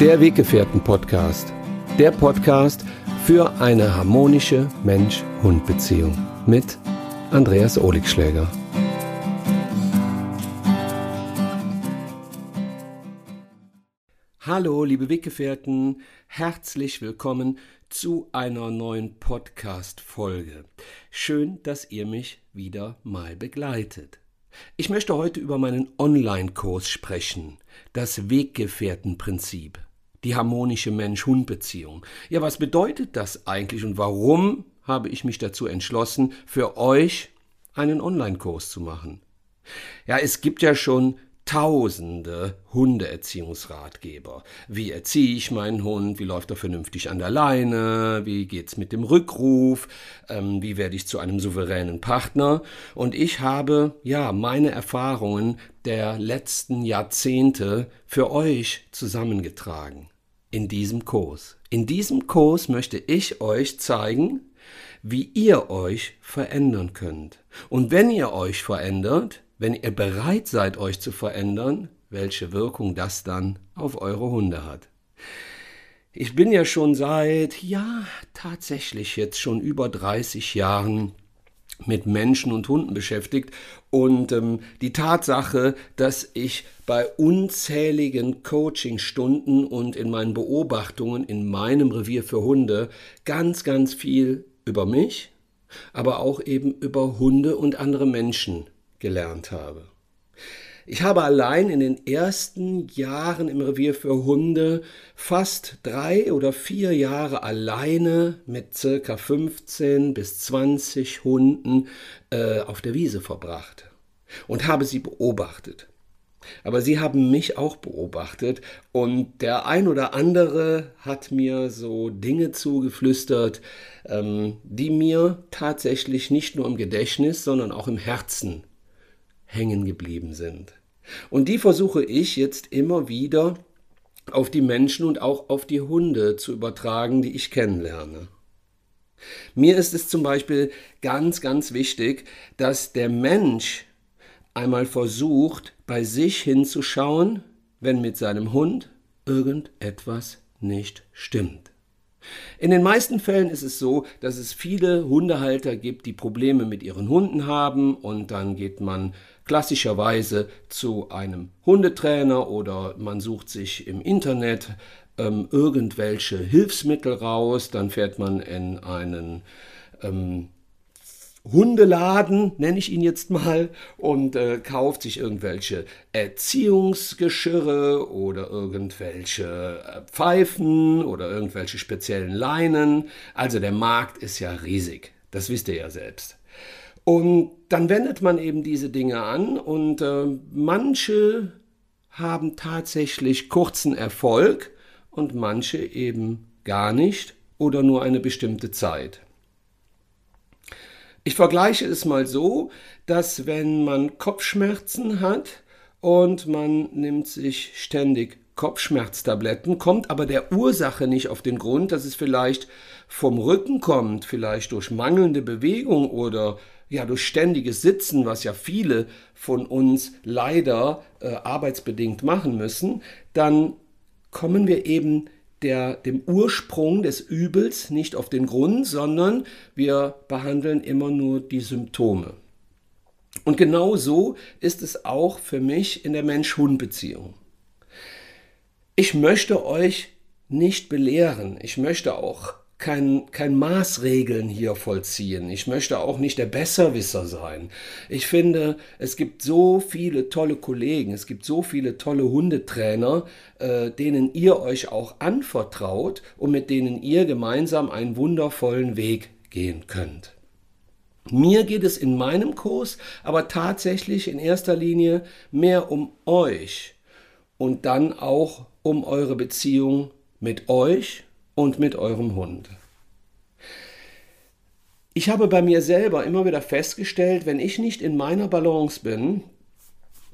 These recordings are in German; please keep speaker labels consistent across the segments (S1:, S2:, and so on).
S1: Der Weggefährten-Podcast. Der Podcast für eine harmonische Mensch-Hund-Beziehung mit Andreas Oligschläger. Hallo, liebe Weggefährten, herzlich willkommen zu einer neuen Podcast-Folge. Schön, dass ihr mich wieder mal begleitet. Ich möchte heute über meinen Online-Kurs sprechen, das Weggefährtenprinzip, die harmonische Mensch-Hund-Beziehung. Ja, was bedeutet das eigentlich und warum habe ich mich dazu entschlossen, für euch einen Online-Kurs zu machen? Ja, es gibt ja schon tausende Hundeerziehungsratgeber. Wie erziehe ich meinen Hund? Wie läuft er vernünftig an der Leine? Wie geht's mit dem Rückruf? Ähm, wie werde ich zu einem souveränen Partner? Und ich habe, ja, meine Erfahrungen der letzten Jahrzehnte für euch zusammengetragen. In diesem Kurs. In diesem Kurs möchte ich euch zeigen, wie ihr euch verändern könnt. Und wenn ihr euch verändert, wenn ihr bereit seid, euch zu verändern, welche Wirkung das dann auf eure Hunde hat. Ich bin ja schon seit, ja, tatsächlich jetzt schon über 30 Jahren mit Menschen und Hunden beschäftigt und ähm, die Tatsache, dass ich bei unzähligen Coachingstunden und in meinen Beobachtungen in meinem Revier für Hunde ganz, ganz viel über mich, aber auch eben über Hunde und andere Menschen gelernt habe. Ich habe allein in den ersten Jahren im Revier für Hunde fast drei oder vier Jahre alleine mit circa 15 bis 20 Hunden äh, auf der Wiese verbracht und habe sie beobachtet. Aber sie haben mich auch beobachtet und der ein oder andere hat mir so Dinge zugeflüstert, ähm, die mir tatsächlich nicht nur im Gedächtnis, sondern auch im Herzen hängen geblieben sind. Und die versuche ich jetzt immer wieder auf die Menschen und auch auf die Hunde zu übertragen, die ich kennenlerne. Mir ist es zum Beispiel ganz, ganz wichtig, dass der Mensch einmal versucht, bei sich hinzuschauen, wenn mit seinem Hund irgendetwas nicht stimmt. In den meisten Fällen ist es so, dass es viele Hundehalter gibt, die Probleme mit ihren Hunden haben und dann geht man klassischerweise zu einem Hundetrainer oder man sucht sich im Internet ähm, irgendwelche Hilfsmittel raus, dann fährt man in einen ähm, Hundeladen, nenne ich ihn jetzt mal, und äh, kauft sich irgendwelche Erziehungsgeschirre oder irgendwelche äh, Pfeifen oder irgendwelche speziellen Leinen. Also der Markt ist ja riesig, das wisst ihr ja selbst. Und dann wendet man eben diese Dinge an und äh, manche haben tatsächlich kurzen Erfolg und manche eben gar nicht oder nur eine bestimmte Zeit. Ich vergleiche es mal so, dass wenn man Kopfschmerzen hat und man nimmt sich ständig Kopfschmerztabletten, kommt aber der Ursache nicht auf den Grund, dass es vielleicht vom Rücken kommt, vielleicht durch mangelnde Bewegung oder ja durch ständiges Sitzen, was ja viele von uns leider äh, arbeitsbedingt machen müssen, dann kommen wir eben der, dem Ursprung des Übels, nicht auf den Grund, sondern wir behandeln immer nur die Symptome. Und genau so ist es auch für mich in der Mensch-Hund-Beziehung. Ich möchte euch nicht belehren, ich möchte auch kein, kein Maßregeln hier vollziehen. Ich möchte auch nicht der Besserwisser sein. Ich finde, es gibt so viele tolle Kollegen, es gibt so viele tolle Hundetrainer, äh, denen ihr euch auch anvertraut und mit denen ihr gemeinsam einen wundervollen Weg gehen könnt. Mir geht es in meinem Kurs aber tatsächlich in erster Linie mehr um euch und dann auch um eure Beziehung mit euch und mit eurem Hund. Ich habe bei mir selber immer wieder festgestellt, wenn ich nicht in meiner Balance bin,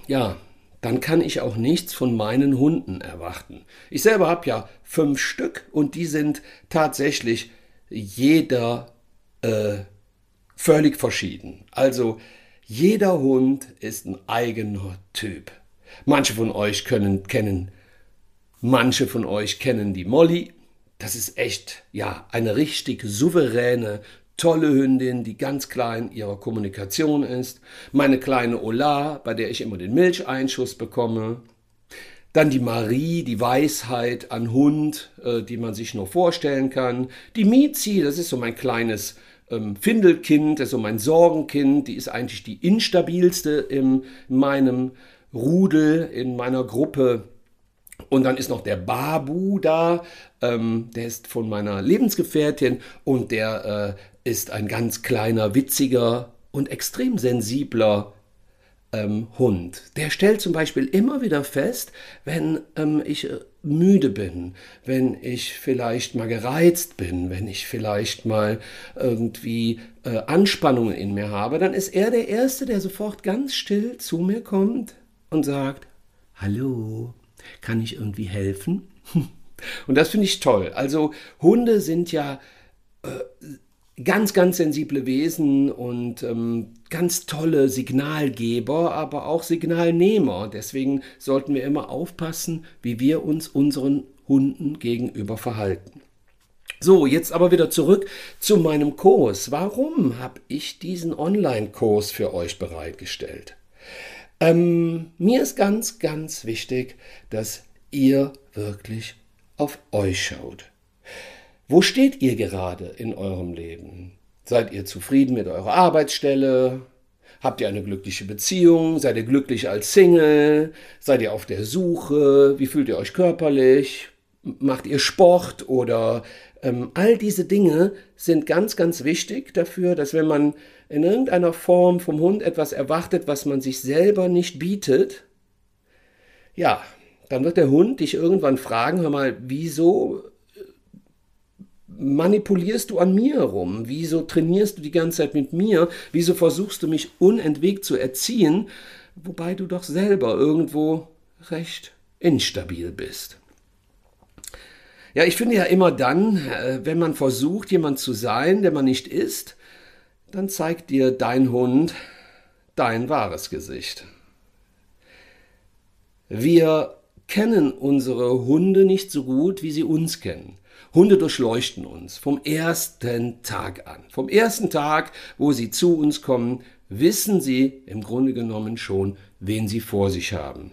S1: ja, dann kann ich auch nichts von meinen Hunden erwarten. Ich selber habe ja fünf Stück und die sind tatsächlich jeder äh, völlig verschieden. Also jeder Hund ist ein eigener Typ. Manche von euch können kennen Manche von euch kennen die Molly. Das ist echt, ja, eine richtig souveräne, tolle Hündin, die ganz klein ihrer Kommunikation ist. Meine kleine Ola, bei der ich immer den Milcheinschuss bekomme. Dann die Marie, die Weisheit an Hund, äh, die man sich nur vorstellen kann. Die Mizi, das ist so mein kleines ähm, Findelkind, das ist so mein Sorgenkind. Die ist eigentlich die instabilste in meinem Rudel, in meiner Gruppe. Und dann ist noch der Babu da, ähm, der ist von meiner Lebensgefährtin und der äh, ist ein ganz kleiner, witziger und extrem sensibler ähm, Hund. Der stellt zum Beispiel immer wieder fest, wenn ähm, ich äh, müde bin, wenn ich vielleicht mal gereizt bin, wenn ich vielleicht mal irgendwie äh, Anspannungen in mir habe, dann ist er der Erste, der sofort ganz still zu mir kommt und sagt, Hallo, kann ich irgendwie helfen? Und das finde ich toll. Also Hunde sind ja äh, ganz, ganz sensible Wesen und ähm, ganz tolle Signalgeber, aber auch Signalnehmer. Deswegen sollten wir immer aufpassen, wie wir uns unseren Hunden gegenüber verhalten. So, jetzt aber wieder zurück zu meinem Kurs. Warum habe ich diesen Online-Kurs für euch bereitgestellt? Ähm, mir ist ganz, ganz wichtig, dass ihr wirklich auf euch schaut. Wo steht ihr gerade in eurem Leben? Seid ihr zufrieden mit eurer Arbeitsstelle? Habt ihr eine glückliche Beziehung? Seid ihr glücklich als Single? Seid ihr auf der Suche? Wie fühlt ihr euch körperlich? Macht ihr Sport oder ähm, all diese Dinge sind ganz, ganz wichtig dafür, dass wenn man in irgendeiner Form vom Hund etwas erwartet, was man sich selber nicht bietet, ja, dann wird der Hund dich irgendwann fragen, hör mal, wieso äh, manipulierst du an mir herum? Wieso trainierst du die ganze Zeit mit mir? Wieso versuchst du mich unentwegt zu erziehen, wobei du doch selber irgendwo recht instabil bist? Ja, ich finde ja immer dann, äh, wenn man versucht, jemand zu sein, der man nicht ist, dann zeigt dir dein Hund dein wahres Gesicht. Wir kennen unsere Hunde nicht so gut, wie sie uns kennen. Hunde durchleuchten uns vom ersten Tag an. Vom ersten Tag, wo sie zu uns kommen, wissen sie im Grunde genommen schon, wen sie vor sich haben.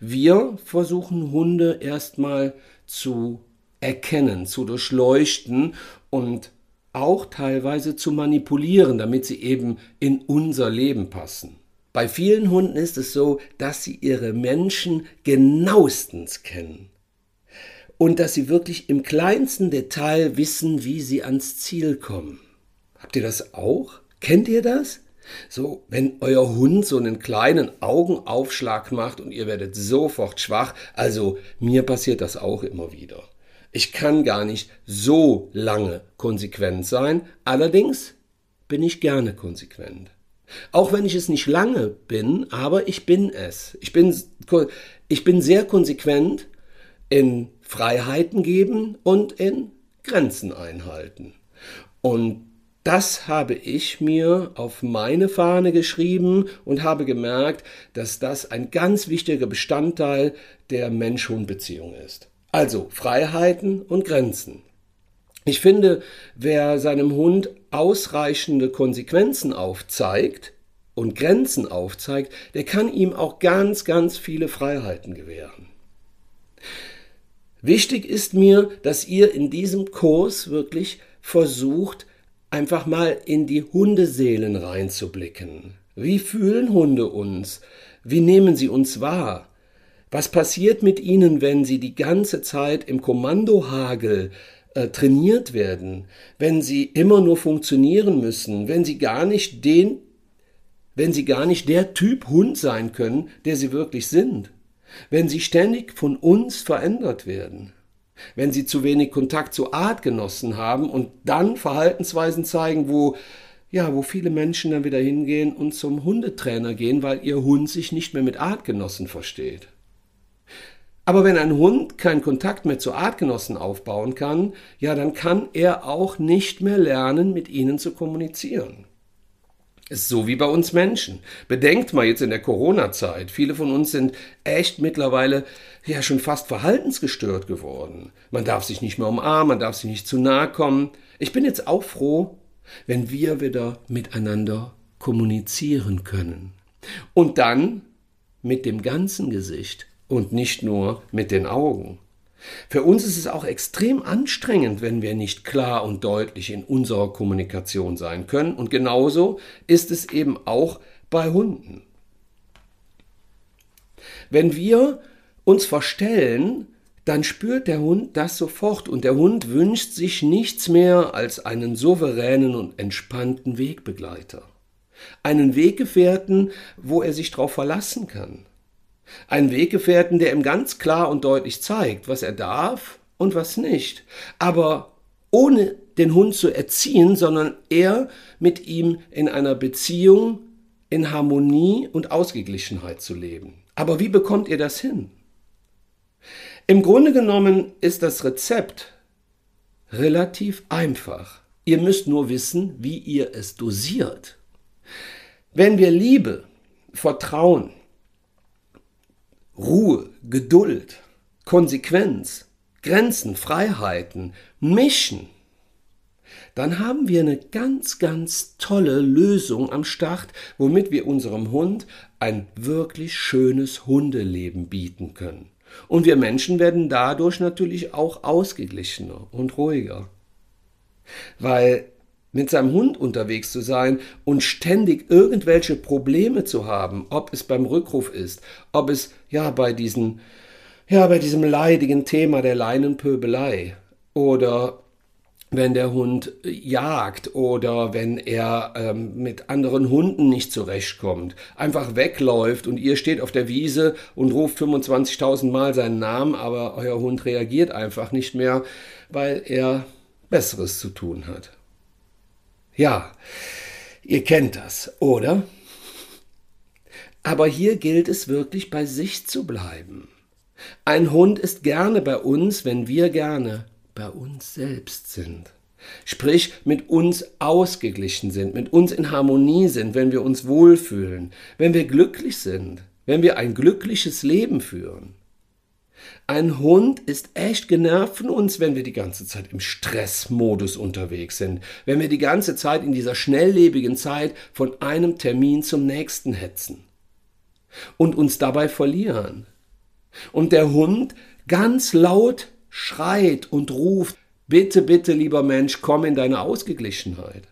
S1: Wir versuchen Hunde erstmal zu erkennen, zu durchleuchten und auch teilweise zu manipulieren, damit sie eben in unser Leben passen. Bei vielen Hunden ist es so, dass sie ihre Menschen genauestens kennen und dass sie wirklich im kleinsten Detail wissen, wie sie ans Ziel kommen. Habt ihr das auch? Kennt ihr das? So, wenn euer Hund so einen kleinen Augenaufschlag macht und ihr werdet sofort schwach, also mir passiert das auch immer wieder. Ich kann gar nicht so lange konsequent sein, allerdings bin ich gerne konsequent. Auch wenn ich es nicht lange bin, aber ich bin es. Ich bin, ich bin sehr konsequent in Freiheiten geben und in Grenzen einhalten. Und das habe ich mir auf meine Fahne geschrieben und habe gemerkt, dass das ein ganz wichtiger Bestandteil der Mensch-Hund-Beziehung ist. Also Freiheiten und Grenzen. Ich finde, wer seinem Hund ausreichende Konsequenzen aufzeigt und Grenzen aufzeigt, der kann ihm auch ganz, ganz viele Freiheiten gewähren. Wichtig ist mir, dass ihr in diesem Kurs wirklich versucht, einfach mal in die Hundeseelen reinzublicken. Wie fühlen Hunde uns? Wie nehmen sie uns wahr? Was passiert mit ihnen, wenn sie die ganze Zeit im Kommandohagel äh, trainiert werden, wenn sie immer nur funktionieren müssen, wenn sie gar nicht den, wenn sie gar nicht der Typ Hund sein können, der sie wirklich sind, wenn sie ständig von uns verändert werden, wenn sie zu wenig Kontakt zu Artgenossen haben und dann Verhaltensweisen zeigen, wo ja, wo viele Menschen dann wieder hingehen und zum Hundetrainer gehen, weil ihr Hund sich nicht mehr mit Artgenossen versteht. Aber wenn ein Hund keinen Kontakt mehr zu Artgenossen aufbauen kann, ja, dann kann er auch nicht mehr lernen, mit ihnen zu kommunizieren. Ist so wie bei uns Menschen. Bedenkt mal jetzt in der Corona-Zeit. Viele von uns sind echt mittlerweile ja schon fast verhaltensgestört geworden. Man darf sich nicht mehr umarmen, man darf sich nicht zu nahe kommen. Ich bin jetzt auch froh, wenn wir wieder miteinander kommunizieren können. Und dann mit dem ganzen Gesicht und nicht nur mit den Augen. Für uns ist es auch extrem anstrengend, wenn wir nicht klar und deutlich in unserer Kommunikation sein können. Und genauso ist es eben auch bei Hunden. Wenn wir uns verstellen, dann spürt der Hund das sofort und der Hund wünscht sich nichts mehr als einen souveränen und entspannten Wegbegleiter. Einen Weggefährten, wo er sich darauf verlassen kann. Einen Weggefährten, der ihm ganz klar und deutlich zeigt, was er darf und was nicht. Aber ohne den Hund zu erziehen, sondern er mit ihm in einer Beziehung in Harmonie und Ausgeglichenheit zu leben. Aber wie bekommt ihr das hin? Im Grunde genommen ist das Rezept relativ einfach. Ihr müsst nur wissen, wie ihr es dosiert. Wenn wir Liebe, Vertrauen, Ruhe, Geduld, Konsequenz, Grenzen, Freiheiten mischen, dann haben wir eine ganz, ganz tolle Lösung am Start, womit wir unserem Hund ein wirklich schönes Hundeleben bieten können. Und wir Menschen werden dadurch natürlich auch ausgeglichener und ruhiger. Weil mit seinem Hund unterwegs zu sein und ständig irgendwelche Probleme zu haben, ob es beim Rückruf ist, ob es ja bei diesen ja bei diesem leidigen Thema der Leinenpöbelei oder wenn der Hund jagt oder wenn er ähm, mit anderen Hunden nicht zurechtkommt, einfach wegläuft und ihr steht auf der Wiese und ruft 25.000 Mal seinen Namen, aber euer Hund reagiert einfach nicht mehr, weil er Besseres zu tun hat. Ja, ihr kennt das, oder? Aber hier gilt es wirklich bei sich zu bleiben. Ein Hund ist gerne bei uns, wenn wir gerne bei uns selbst sind. Sprich, mit uns ausgeglichen sind, mit uns in Harmonie sind, wenn wir uns wohlfühlen, wenn wir glücklich sind, wenn wir ein glückliches Leben führen. Ein Hund ist echt genervt von uns, wenn wir die ganze Zeit im Stressmodus unterwegs sind, wenn wir die ganze Zeit in dieser schnelllebigen Zeit von einem Termin zum nächsten hetzen und uns dabei verlieren. Und der Hund ganz laut schreit und ruft, bitte, bitte, lieber Mensch, komm in deine Ausgeglichenheit.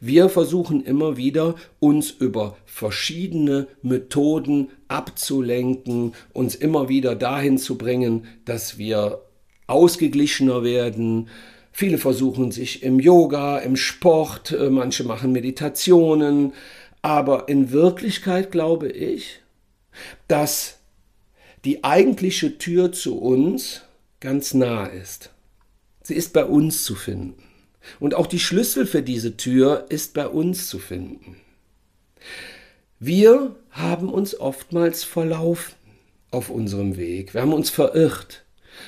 S1: Wir versuchen immer wieder, uns über verschiedene Methoden abzulenken, uns immer wieder dahin zu bringen, dass wir ausgeglichener werden. Viele versuchen sich im Yoga, im Sport, äh, manche machen Meditationen, aber in Wirklichkeit glaube ich, dass die eigentliche Tür zu uns ganz nah ist. Sie ist bei uns zu finden. Und auch die Schlüssel für diese Tür ist bei uns zu finden. Wir haben uns oftmals verlaufen auf unserem Weg. Wir haben uns verirrt.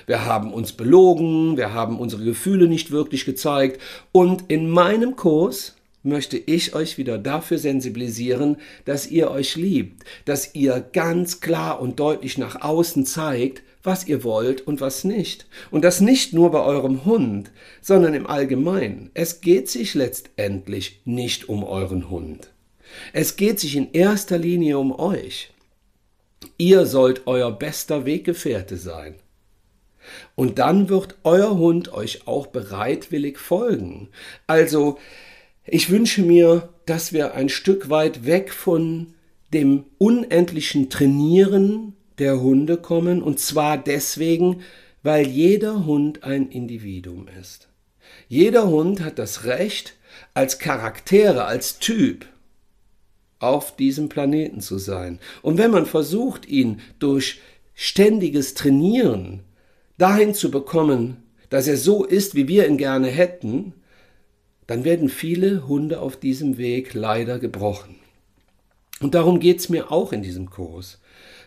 S1: Wir haben uns belogen, wir haben unsere Gefühle nicht wirklich gezeigt. Und in meinem Kurs möchte ich euch wieder dafür sensibilisieren, dass ihr euch liebt, dass ihr ganz klar und deutlich nach außen zeigt, was ihr wollt und was nicht. Und das nicht nur bei eurem Hund, sondern im Allgemeinen. Es geht sich letztendlich nicht um euren Hund. Es geht sich in erster Linie um euch. Ihr sollt euer bester Weggefährte sein. Und dann wird euer Hund euch auch bereitwillig folgen. Also, ich wünsche mir, dass wir ein Stück weit weg von dem unendlichen Trainieren der Hunde kommen, und zwar deswegen, weil jeder Hund ein Individuum ist. Jeder Hund hat das Recht, als Charaktere, als Typ auf diesem Planeten zu sein. Und wenn man versucht, ihn durch ständiges Trainieren dahin zu bekommen, dass er so ist, wie wir ihn gerne hätten, dann werden viele Hunde auf diesem Weg leider gebrochen. Und darum geht es mir auch in diesem Kurs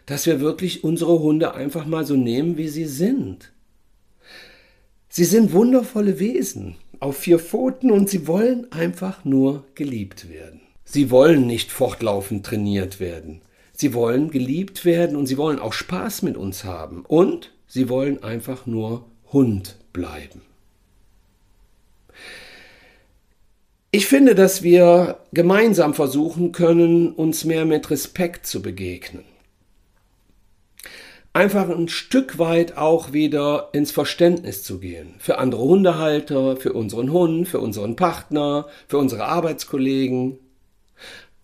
S1: dass wir wirklich unsere Hunde einfach mal so nehmen, wie sie sind. Sie sind wundervolle Wesen. auf vier Pfoten und sie wollen einfach nur geliebt werden. Sie wollen nicht fortlaufend trainiert werden. Sie wollen geliebt werden und sie wollen auch Spaß mit uns haben. Und sie wollen einfach nur Hund bleiben. Ich finde, dass wir gemeinsam versuchen können, uns mehr mit Respekt zu begegnen. Einfach ein Stück weit auch wieder ins Verständnis zu gehen. Für andere Hundehalter, für unseren Hund, für unseren Partner, für unsere Arbeitskollegen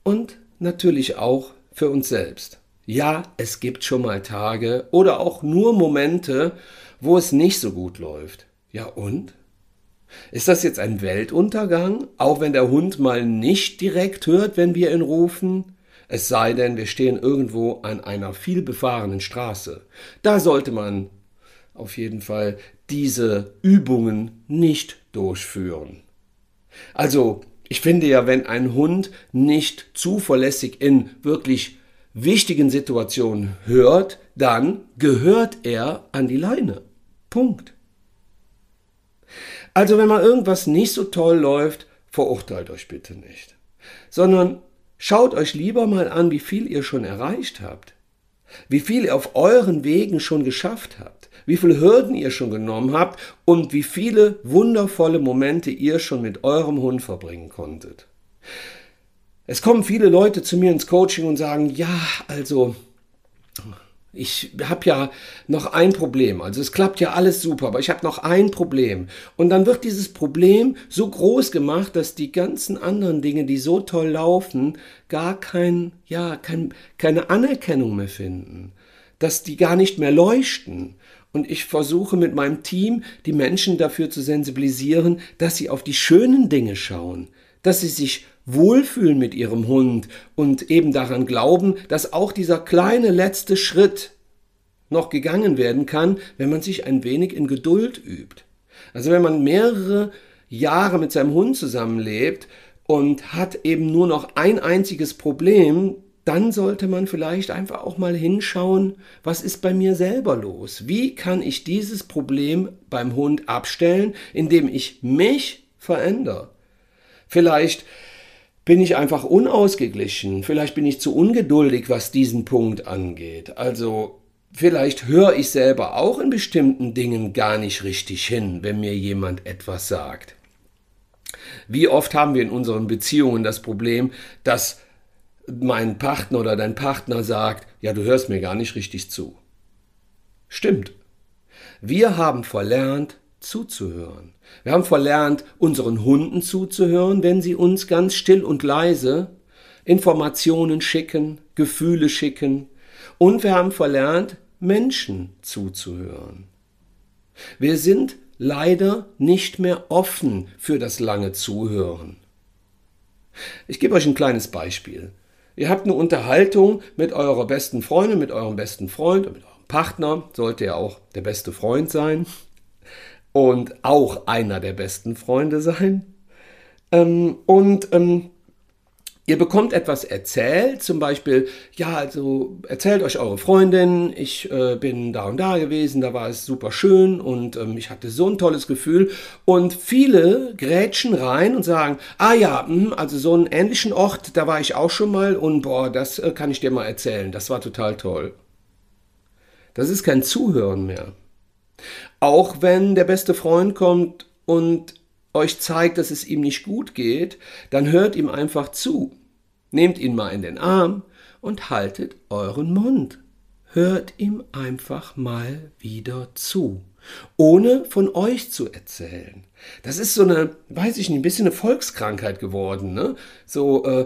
S1: und natürlich auch für uns selbst. Ja, es gibt schon mal Tage oder auch nur Momente, wo es nicht so gut läuft. Ja und? Ist das jetzt ein Weltuntergang, auch wenn der Hund mal nicht direkt hört, wenn wir ihn rufen? Es sei denn, wir stehen irgendwo an einer vielbefahrenen Straße. Da sollte man auf jeden Fall diese Übungen nicht durchführen. Also, ich finde ja, wenn ein Hund nicht zuverlässig in wirklich wichtigen Situationen hört, dann gehört er an die Leine. Punkt. Also wenn mal irgendwas nicht so toll läuft, verurteilt euch bitte nicht, sondern schaut euch lieber mal an, wie viel ihr schon erreicht habt, wie viel ihr auf euren Wegen schon geschafft habt, wie viele Hürden ihr schon genommen habt und wie viele wundervolle Momente ihr schon mit eurem Hund verbringen konntet. Es kommen viele Leute zu mir ins Coaching und sagen, ja, also ich habe ja noch ein Problem. Also es klappt ja alles super, aber ich habe noch ein Problem. Und dann wird dieses Problem so groß gemacht, dass die ganzen anderen Dinge, die so toll laufen, gar kein, ja, kein, keine Anerkennung mehr finden. Dass die gar nicht mehr leuchten. Und ich versuche mit meinem Team die Menschen dafür zu sensibilisieren, dass sie auf die schönen Dinge schauen, dass sie sich wohlfühlen mit ihrem Hund und eben daran glauben, dass auch dieser kleine letzte Schritt noch gegangen werden kann, wenn man sich ein wenig in Geduld übt. Also wenn man mehrere Jahre mit seinem Hund zusammenlebt und hat eben nur noch ein einziges Problem, dann sollte man vielleicht einfach auch mal hinschauen, was ist bei mir selber los? Wie kann ich dieses Problem beim Hund abstellen, indem ich mich verändere? Vielleicht bin ich einfach unausgeglichen, vielleicht bin ich zu ungeduldig, was diesen Punkt angeht. Also vielleicht höre ich selber auch in bestimmten Dingen gar nicht richtig hin, wenn mir jemand etwas sagt. Wie oft haben wir in unseren Beziehungen das Problem, dass mein Partner oder dein Partner sagt, ja, du hörst mir gar nicht richtig zu. Stimmt. Wir haben verlernt, zuzuhören. Wir haben verlernt, unseren Hunden zuzuhören, wenn sie uns ganz still und leise Informationen schicken, Gefühle schicken. Und wir haben verlernt, Menschen zuzuhören. Wir sind leider nicht mehr offen für das lange Zuhören. Ich gebe euch ein kleines Beispiel. Ihr habt eine Unterhaltung mit eurer besten Freundin, mit eurem besten Freund, mit eurem Partner, sollte ja auch der beste Freund sein und auch einer der besten Freunde sein. Ähm, und ähm, ihr bekommt etwas erzählt, zum Beispiel, ja, also erzählt euch eure Freundin, ich äh, bin da und da gewesen, da war es super schön und ähm, ich hatte so ein tolles Gefühl. Und viele grätschen rein und sagen, ah ja, mh, also so einen ähnlichen Ort, da war ich auch schon mal und boah, das äh, kann ich dir mal erzählen, das war total toll. Das ist kein Zuhören mehr. Auch wenn der beste Freund kommt und euch zeigt, dass es ihm nicht gut geht, dann hört ihm einfach zu. Nehmt ihn mal in den Arm und haltet euren Mund. Hört ihm einfach mal wieder zu, ohne von euch zu erzählen. Das ist so eine, weiß ich nicht, ein bisschen eine Volkskrankheit geworden, ne? So, äh,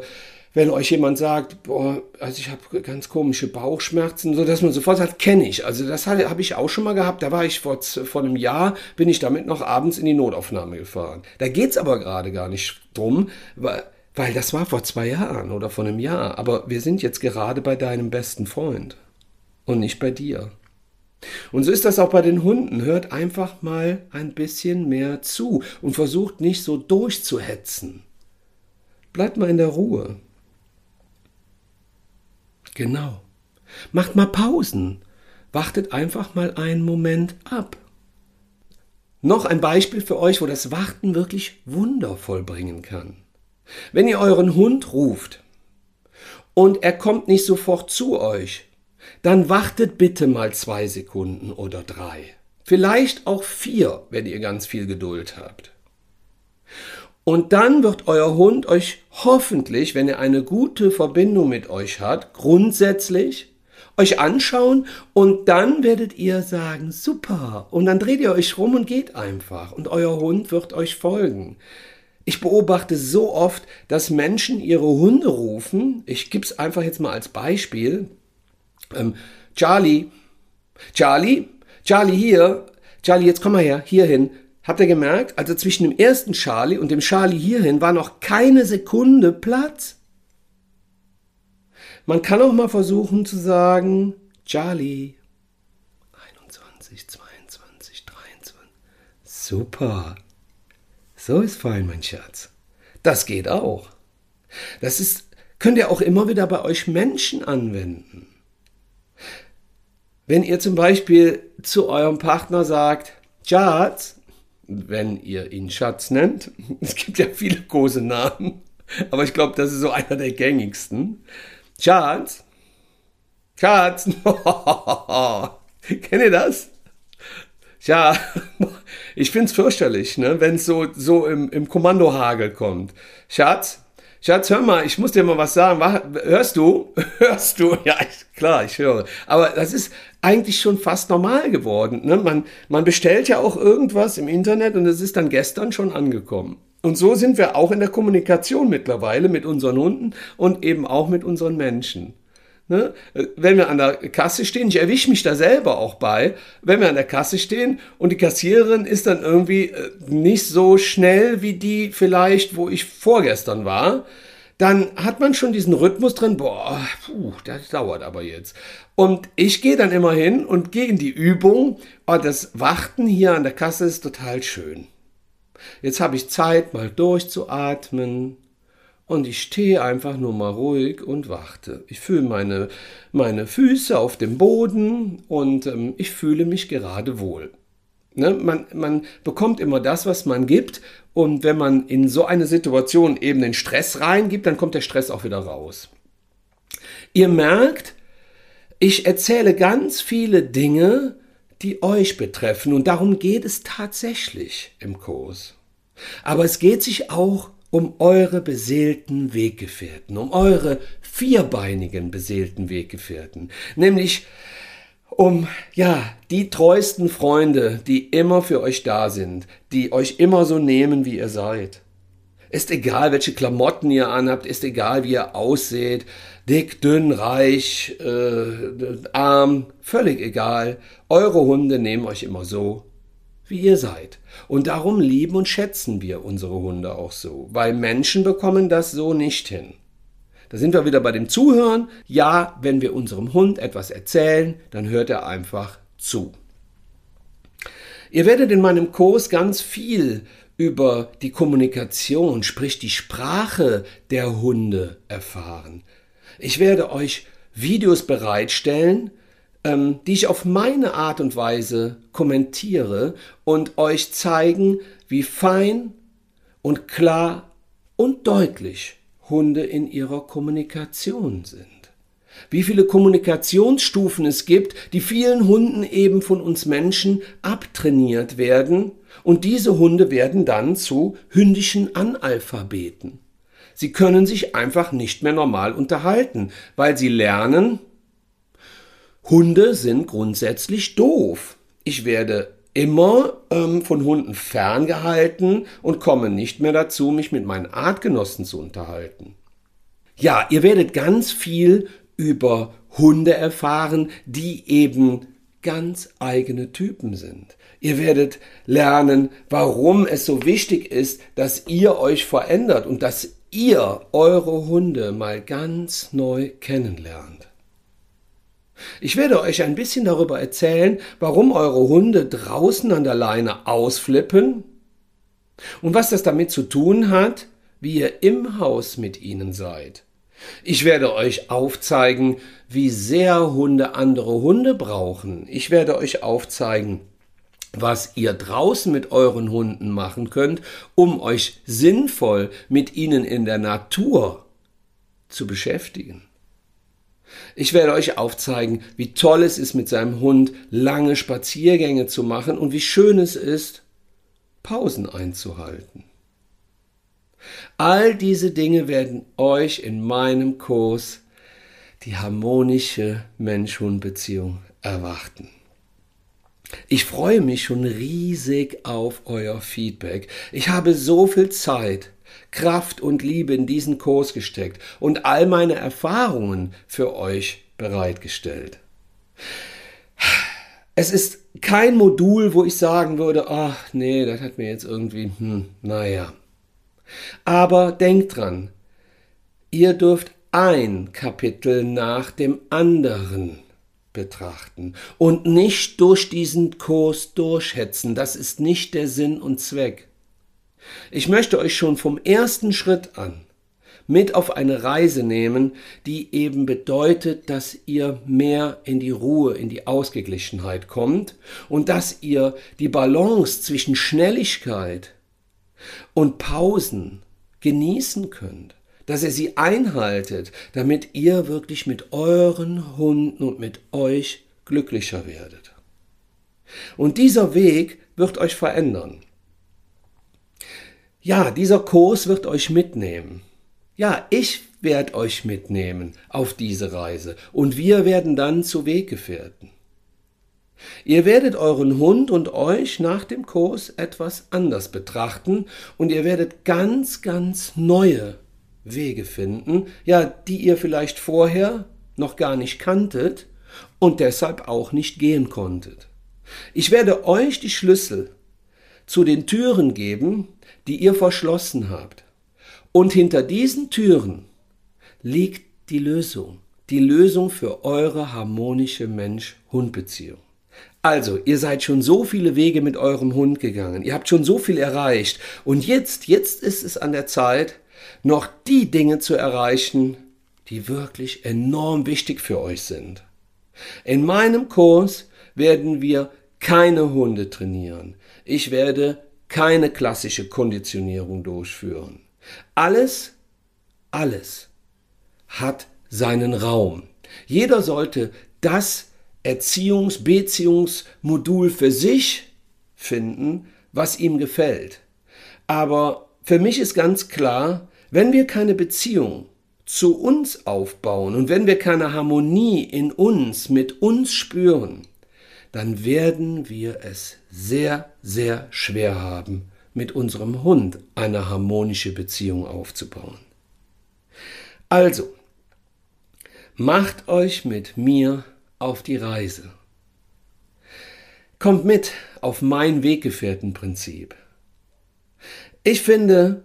S1: wenn euch jemand sagt, boah, also ich habe ganz komische Bauchschmerzen, so dass man sofort sagt, kenne ich. Also das habe ich auch schon mal gehabt. Da war ich vor, vor einem Jahr, bin ich damit noch abends in die Notaufnahme gefahren. Da geht's aber gerade gar nicht drum, weil, weil das war vor zwei Jahren oder vor einem Jahr. Aber wir sind jetzt gerade bei deinem besten Freund und nicht bei dir. Und so ist das auch bei den Hunden. Hört einfach mal ein bisschen mehr zu und versucht nicht so durchzuhetzen. Bleibt mal in der Ruhe. Genau. Macht mal Pausen. Wartet einfach mal einen Moment ab. Noch ein Beispiel für euch, wo das Warten wirklich Wunder vollbringen kann. Wenn ihr euren Hund ruft und er kommt nicht sofort zu euch, dann wartet bitte mal zwei Sekunden oder drei. Vielleicht auch vier, wenn ihr ganz viel Geduld habt. Und dann wird euer Hund euch hoffentlich, wenn er eine gute Verbindung mit euch hat, grundsätzlich euch anschauen und dann werdet ihr sagen, super. Und dann dreht ihr euch rum und geht einfach. Und euer Hund wird euch folgen. Ich beobachte so oft, dass Menschen ihre Hunde rufen. Ich gebe es einfach jetzt mal als Beispiel. Ähm, Charlie, Charlie, Charlie hier, Charlie, jetzt komm mal her, hierhin. Habt ihr gemerkt? Also zwischen dem ersten Charlie und dem Charlie hierhin war noch keine Sekunde Platz. Man kann auch mal versuchen zu sagen, Charlie, 21, 22, 23. Super. So ist fein, mein Schatz. Das geht auch. Das ist, könnt ihr auch immer wieder bei euch Menschen anwenden. Wenn ihr zum Beispiel zu eurem Partner sagt, Schatz, wenn ihr ihn Schatz nennt, es gibt ja viele große Namen, aber ich glaube, das ist so einer der gängigsten. Schatz, Schatz, kennt ihr das? Ja, ich find's fürchterlich, ne, wenn es so, so im, im Kommandohagel kommt. Schatz, Schatz, hör mal, ich muss dir mal was sagen. Hörst du? Hörst du? Ja, klar, ich höre. Aber das ist eigentlich schon fast normal geworden. Ne? Man, man bestellt ja auch irgendwas im Internet und es ist dann gestern schon angekommen. Und so sind wir auch in der Kommunikation mittlerweile mit unseren Hunden und eben auch mit unseren Menschen. Ne? Wenn wir an der Kasse stehen, ich erwische mich da selber auch bei, wenn wir an der Kasse stehen und die Kassiererin ist dann irgendwie äh, nicht so schnell wie die vielleicht, wo ich vorgestern war, dann hat man schon diesen Rhythmus drin, boah, puh, das dauert aber jetzt. Und ich gehe dann immer hin und gehe in die Übung, oh, das Warten hier an der Kasse ist total schön. Jetzt habe ich Zeit, mal durchzuatmen. Und ich stehe einfach nur mal ruhig und warte. Ich fühle meine, meine Füße auf dem Boden und ähm, ich fühle mich gerade wohl. Ne? Man, man bekommt immer das, was man gibt. Und wenn man in so eine Situation eben den Stress reingibt, dann kommt der Stress auch wieder raus. Ihr merkt, ich erzähle ganz viele Dinge, die euch betreffen. Und darum geht es tatsächlich im Kurs. Aber es geht sich auch um eure beseelten Weggefährten, um eure vierbeinigen beseelten Weggefährten, nämlich um ja die treuesten Freunde, die immer für euch da sind, die euch immer so nehmen, wie ihr seid. Ist egal, welche Klamotten ihr anhabt, ist egal, wie ihr ausseht, dick, dünn, reich, äh, arm, völlig egal. Eure Hunde nehmen euch immer so, wie ihr seid. Und darum lieben und schätzen wir unsere Hunde auch so, weil Menschen bekommen das so nicht hin. Da sind wir wieder bei dem Zuhören. Ja, wenn wir unserem Hund etwas erzählen, dann hört er einfach zu. Ihr werdet in meinem Kurs ganz viel über die Kommunikation, sprich die Sprache der Hunde erfahren. Ich werde euch Videos bereitstellen, ähm, die ich auf meine Art und Weise kommentiere und euch zeigen, wie fein und klar und deutlich Hunde in ihrer Kommunikation sind. Wie viele Kommunikationsstufen es gibt, die vielen Hunden eben von uns Menschen abtrainiert werden, und diese Hunde werden dann zu hündischen Analphabeten. Sie können sich einfach nicht mehr normal unterhalten, weil sie lernen, Hunde sind grundsätzlich doof. Ich werde immer ähm, von Hunden ferngehalten und komme nicht mehr dazu, mich mit meinen Artgenossen zu unterhalten. Ja, ihr werdet ganz viel über Hunde erfahren, die eben ganz eigene Typen sind. Ihr werdet lernen, warum es so wichtig ist, dass ihr euch verändert und dass ihr eure Hunde mal ganz neu kennenlernt. Ich werde euch ein bisschen darüber erzählen, warum eure Hunde draußen an der Leine ausflippen und was das damit zu tun hat, wie ihr im Haus mit ihnen seid. Ich werde euch aufzeigen, wie sehr Hunde andere Hunde brauchen. Ich werde euch aufzeigen, was ihr draußen mit euren Hunden machen könnt, um euch sinnvoll mit ihnen in der Natur zu beschäftigen. Ich werde euch aufzeigen, wie toll es ist, mit seinem Hund lange Spaziergänge zu machen und wie schön es ist, Pausen einzuhalten. All diese Dinge werden euch in meinem Kurs die harmonische Mensch-Hund-Beziehung erwarten. Ich freue mich schon riesig auf euer Feedback. Ich habe so viel Zeit, Kraft und Liebe in diesen Kurs gesteckt und all meine Erfahrungen für euch bereitgestellt. Es ist kein Modul, wo ich sagen würde, ach nee, das hat mir jetzt irgendwie, hm, naja. Aber denkt dran, ihr dürft ein Kapitel nach dem anderen betrachten und nicht durch diesen Kurs durchhetzen. Das ist nicht der Sinn und Zweck. Ich möchte euch schon vom ersten Schritt an mit auf eine Reise nehmen, die eben bedeutet, dass ihr mehr in die Ruhe, in die Ausgeglichenheit kommt und dass ihr die Balance zwischen Schnelligkeit und Pausen genießen könnt, dass ihr sie einhaltet, damit ihr wirklich mit euren Hunden und mit euch glücklicher werdet. Und dieser Weg wird euch verändern. Ja, dieser Kurs wird euch mitnehmen. Ja, ich werde euch mitnehmen auf diese Reise und wir werden dann zu Weggefährten. Ihr werdet euren Hund und euch nach dem Kurs etwas anders betrachten und ihr werdet ganz, ganz neue Wege finden, ja, die ihr vielleicht vorher noch gar nicht kanntet und deshalb auch nicht gehen konntet. Ich werde euch die Schlüssel zu den Türen geben, die ihr verschlossen habt. Und hinter diesen Türen liegt die Lösung, die Lösung für eure harmonische Mensch-Hund-Beziehung. Also, ihr seid schon so viele Wege mit eurem Hund gegangen, ihr habt schon so viel erreicht und jetzt, jetzt ist es an der Zeit, noch die Dinge zu erreichen, die wirklich enorm wichtig für euch sind. In meinem Kurs werden wir keine Hunde trainieren. Ich werde keine klassische Konditionierung durchführen. Alles, alles hat seinen Raum. Jeder sollte das Erziehungs-, Beziehungsmodul für sich finden, was ihm gefällt. Aber für mich ist ganz klar, wenn wir keine Beziehung zu uns aufbauen und wenn wir keine Harmonie in uns, mit uns spüren, dann werden wir es sehr, sehr schwer haben, mit unserem Hund eine harmonische Beziehung aufzubauen. Also, macht euch mit mir auf die Reise. Kommt mit auf mein Weggefährtenprinzip. Ich finde,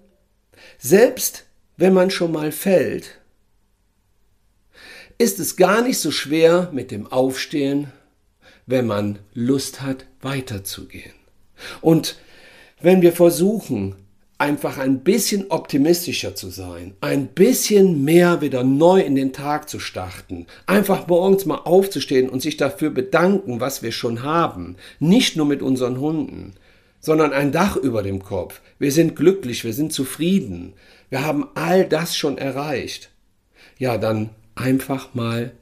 S1: selbst wenn man schon mal fällt, ist es gar nicht so schwer mit dem Aufstehen, wenn man Lust hat, weiterzugehen. Und wenn wir versuchen, einfach ein bisschen optimistischer zu sein, ein bisschen mehr wieder neu in den Tag zu starten, einfach morgens mal aufzustehen und sich dafür bedanken, was wir schon haben, nicht nur mit unseren Hunden, sondern ein Dach über dem Kopf. Wir sind glücklich, wir sind zufrieden, wir haben all das schon erreicht. Ja, dann einfach mal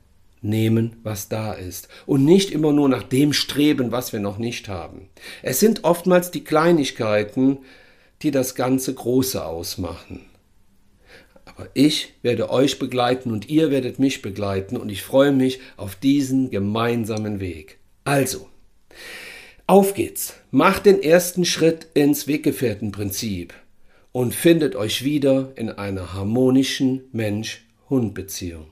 S1: nehmen, was da ist und nicht immer nur nach dem streben, was wir noch nicht haben. Es sind oftmals die Kleinigkeiten, die das ganze Große ausmachen. Aber ich werde euch begleiten und ihr werdet mich begleiten und ich freue mich auf diesen gemeinsamen Weg. Also, auf geht's, macht den ersten Schritt ins Weggefährtenprinzip und findet euch wieder in einer harmonischen Mensch-Hund-Beziehung.